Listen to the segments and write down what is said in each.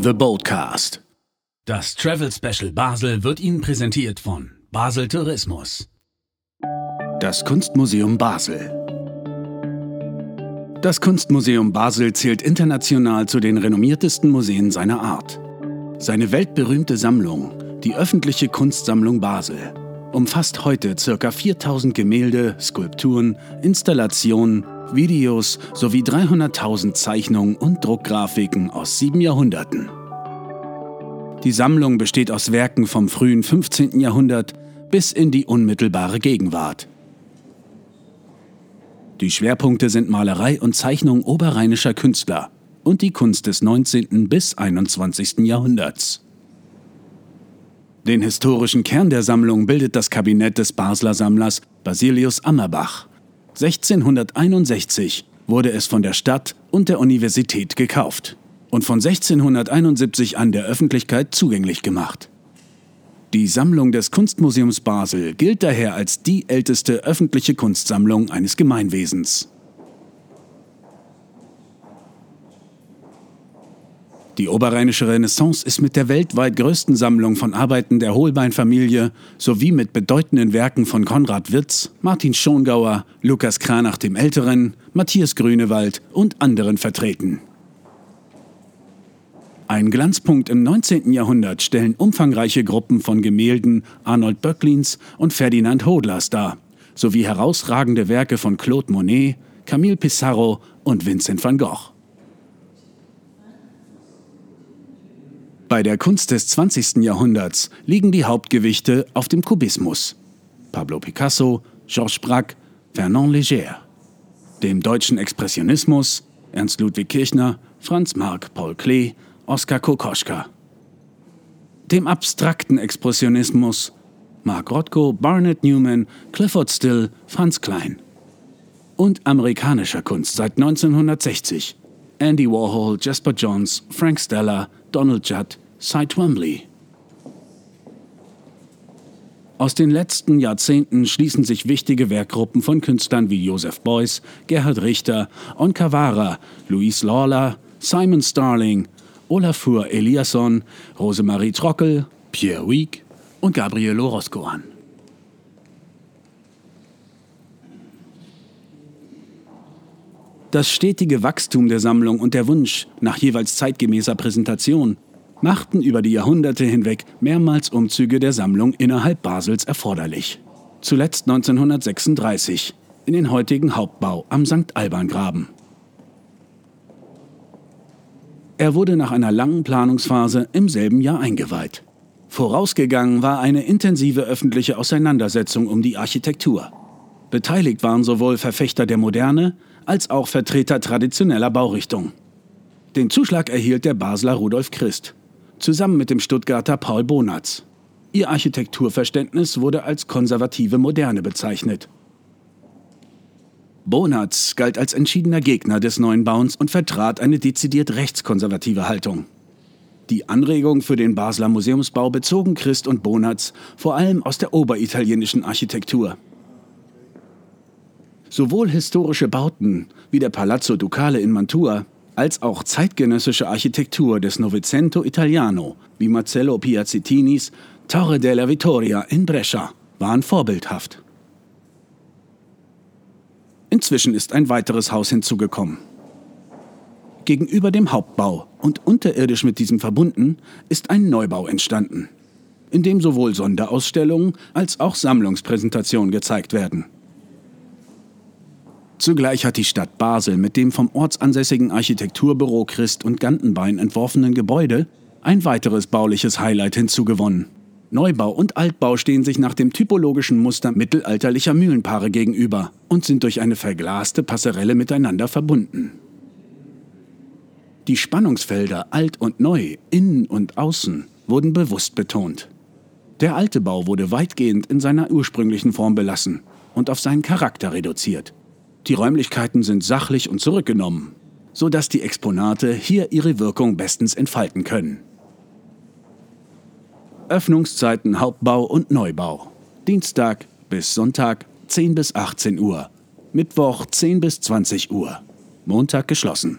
The Boldcast. Das Travel Special Basel wird Ihnen präsentiert von Basel Tourismus. Das Kunstmuseum Basel. Das Kunstmuseum Basel zählt international zu den renommiertesten Museen seiner Art. Seine weltberühmte Sammlung, die öffentliche Kunstsammlung Basel, umfasst heute ca. 4000 Gemälde, Skulpturen, Installationen, Videos sowie 300.000 Zeichnungen und Druckgrafiken aus sieben Jahrhunderten. Die Sammlung besteht aus Werken vom frühen 15. Jahrhundert bis in die unmittelbare Gegenwart. Die Schwerpunkte sind Malerei und Zeichnung oberrheinischer Künstler und die Kunst des 19. bis 21. Jahrhunderts. Den historischen Kern der Sammlung bildet das Kabinett des Basler Sammlers Basilius Ammerbach. 1661 wurde es von der Stadt und der Universität gekauft und von 1671 an der Öffentlichkeit zugänglich gemacht. Die Sammlung des Kunstmuseums Basel gilt daher als die älteste öffentliche Kunstsammlung eines Gemeinwesens. Die oberrheinische Renaissance ist mit der weltweit größten Sammlung von Arbeiten der Holbein-Familie sowie mit bedeutenden Werken von Konrad Wirz, Martin Schongauer, Lukas Kranach dem Älteren, Matthias Grünewald und anderen vertreten. Ein Glanzpunkt im 19. Jahrhundert stellen umfangreiche Gruppen von Gemälden Arnold Böcklins und Ferdinand Hodlers dar, sowie herausragende Werke von Claude Monet, Camille Pissarro und Vincent van Gogh. Bei der Kunst des 20. Jahrhunderts liegen die Hauptgewichte auf dem Kubismus. Pablo Picasso, Georges Braque, Fernand Léger. Dem deutschen Expressionismus, Ernst Ludwig Kirchner, Franz Marc, Paul Klee, Oskar Kokoschka. Dem abstrakten Expressionismus, Mark Rothko, Barnett Newman, Clifford Still, Franz Klein. Und amerikanischer Kunst seit 1960, Andy Warhol, Jasper Johns, Frank Stella, Donald Judd, Cy Twombly. Aus den letzten Jahrzehnten schließen sich wichtige Werkgruppen von Künstlern wie Joseph Beuys, Gerhard Richter, On Cavara, Louise Lawler, Simon Starling, Olafur Eliasson, Rosemarie Trockel, Pierre Wieck und Gabriel Orozco an. Das stetige Wachstum der Sammlung und der Wunsch nach jeweils zeitgemäßer Präsentation machten über die Jahrhunderte hinweg mehrmals Umzüge der Sammlung innerhalb Basels erforderlich. Zuletzt 1936 in den heutigen Hauptbau am St. Alban-Graben. Er wurde nach einer langen Planungsphase im selben Jahr eingeweiht. Vorausgegangen war eine intensive öffentliche Auseinandersetzung um die Architektur. Beteiligt waren sowohl Verfechter der Moderne als auch Vertreter traditioneller Baurichtung. Den Zuschlag erhielt der Basler Rudolf Christ, zusammen mit dem Stuttgarter Paul Bonatz. Ihr Architekturverständnis wurde als konservative Moderne bezeichnet. Bonatz galt als entschiedener Gegner des neuen Bauens und vertrat eine dezidiert rechtskonservative Haltung. Die Anregung für den Basler Museumsbau bezogen Christ und Bonatz vor allem aus der oberitalienischen Architektur. Sowohl historische Bauten wie der Palazzo Ducale in Mantua als auch zeitgenössische Architektur des Novecento Italiano wie Marcello Piazzetinis Torre della Vittoria in Brescia waren vorbildhaft. Inzwischen ist ein weiteres Haus hinzugekommen. Gegenüber dem Hauptbau und unterirdisch mit diesem verbunden ist ein Neubau entstanden, in dem sowohl Sonderausstellungen als auch Sammlungspräsentationen gezeigt werden. Zugleich hat die Stadt Basel mit dem vom ortsansässigen Architekturbüro Christ und Gantenbein entworfenen Gebäude ein weiteres bauliches Highlight hinzugewonnen. Neubau und Altbau stehen sich nach dem typologischen Muster mittelalterlicher Mühlenpaare gegenüber und sind durch eine verglaste Passerelle miteinander verbunden. Die Spannungsfelder alt und neu, innen und außen wurden bewusst betont. Der alte Bau wurde weitgehend in seiner ursprünglichen Form belassen und auf seinen Charakter reduziert. Die Räumlichkeiten sind sachlich und zurückgenommen, sodass die Exponate hier ihre Wirkung bestens entfalten können. Öffnungszeiten Hauptbau und Neubau. Dienstag bis Sonntag 10 bis 18 Uhr. Mittwoch 10 bis 20 Uhr. Montag geschlossen.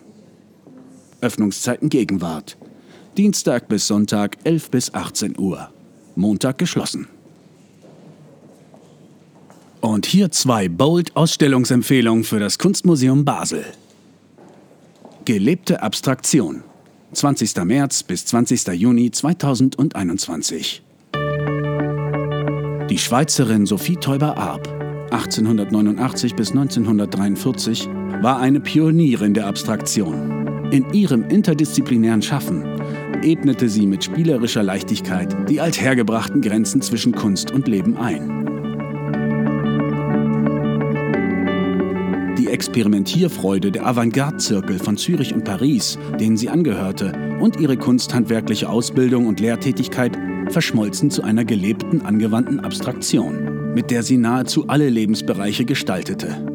Öffnungszeiten Gegenwart. Dienstag bis Sonntag 11 bis 18 Uhr. Montag geschlossen. Und hier zwei Bold-Ausstellungsempfehlungen für das Kunstmuseum Basel. Gelebte Abstraktion. 20. März bis 20. Juni 2021. Die Schweizerin Sophie Teuber-Arp, 1889 bis 1943, war eine Pionierin der Abstraktion. In ihrem interdisziplinären Schaffen ebnete sie mit spielerischer Leichtigkeit die althergebrachten Grenzen zwischen Kunst und Leben ein. Die Experimentierfreude der Avantgarde-Zirkel von Zürich und Paris, denen sie angehörte, und ihre kunsthandwerkliche Ausbildung und Lehrtätigkeit verschmolzen zu einer gelebten, angewandten Abstraktion, mit der sie nahezu alle Lebensbereiche gestaltete.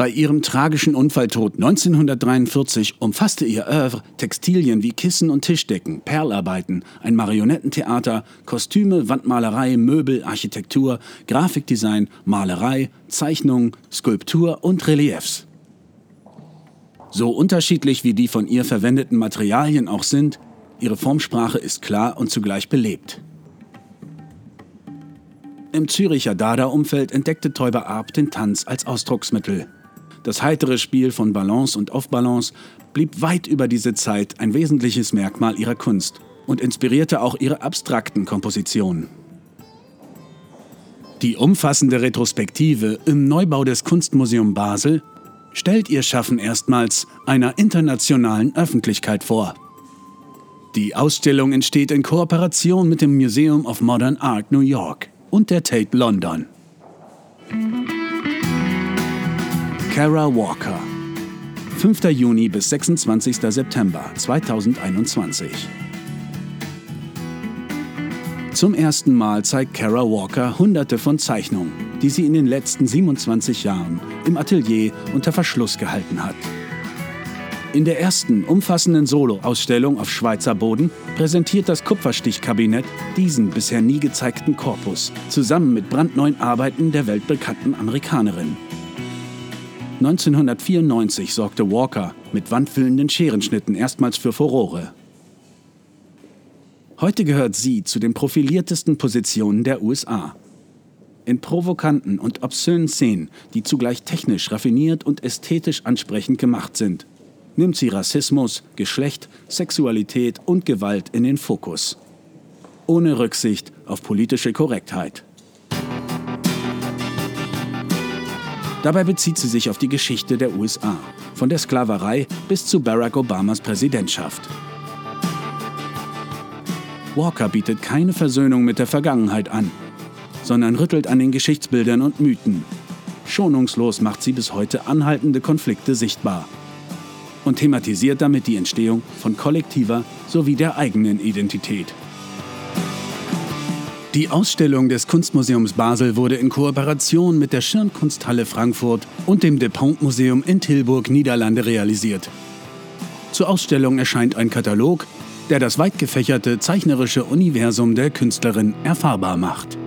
Bei ihrem tragischen Unfalltod 1943 umfasste ihr Oeuvre Textilien wie Kissen und Tischdecken, Perlarbeiten, ein Marionettentheater, Kostüme, Wandmalerei, Möbel, Architektur, Grafikdesign, Malerei, Zeichnung, Skulptur und Reliefs. So unterschiedlich wie die von ihr verwendeten Materialien auch sind, ihre Formsprache ist klar und zugleich belebt. Im Züricher Dada-Umfeld entdeckte Teuber Arp den Tanz als Ausdrucksmittel. Das heitere Spiel von Balance und Off-Balance blieb weit über diese Zeit ein wesentliches Merkmal ihrer Kunst und inspirierte auch ihre abstrakten Kompositionen. Die umfassende Retrospektive im Neubau des Kunstmuseum Basel stellt ihr Schaffen erstmals einer internationalen Öffentlichkeit vor. Die Ausstellung entsteht in Kooperation mit dem Museum of Modern Art New York und der Tate London. Kara Walker. 5. Juni bis 26. September 2021. Zum ersten Mal zeigt Kara Walker hunderte von Zeichnungen, die sie in den letzten 27 Jahren im Atelier unter Verschluss gehalten hat. In der ersten umfassenden Solo-Ausstellung auf Schweizer Boden präsentiert das Kupferstichkabinett diesen bisher nie gezeigten Korpus zusammen mit brandneuen Arbeiten der weltbekannten Amerikanerin 1994 sorgte Walker mit wandfüllenden Scherenschnitten erstmals für Furore. Heute gehört sie zu den profiliertesten Positionen der USA. In provokanten und obszönen Szenen, die zugleich technisch raffiniert und ästhetisch ansprechend gemacht sind, nimmt sie Rassismus, Geschlecht, Sexualität und Gewalt in den Fokus. Ohne Rücksicht auf politische Korrektheit. Dabei bezieht sie sich auf die Geschichte der USA, von der Sklaverei bis zu Barack Obamas Präsidentschaft. Walker bietet keine Versöhnung mit der Vergangenheit an, sondern rüttelt an den Geschichtsbildern und Mythen. Schonungslos macht sie bis heute anhaltende Konflikte sichtbar und thematisiert damit die Entstehung von kollektiver sowie der eigenen Identität. Die Ausstellung des Kunstmuseums Basel wurde in Kooperation mit der Schirnkunsthalle Frankfurt und dem Depont Museum in Tilburg, Niederlande realisiert. Zur Ausstellung erscheint ein Katalog, der das weit gefächerte zeichnerische Universum der Künstlerin erfahrbar macht.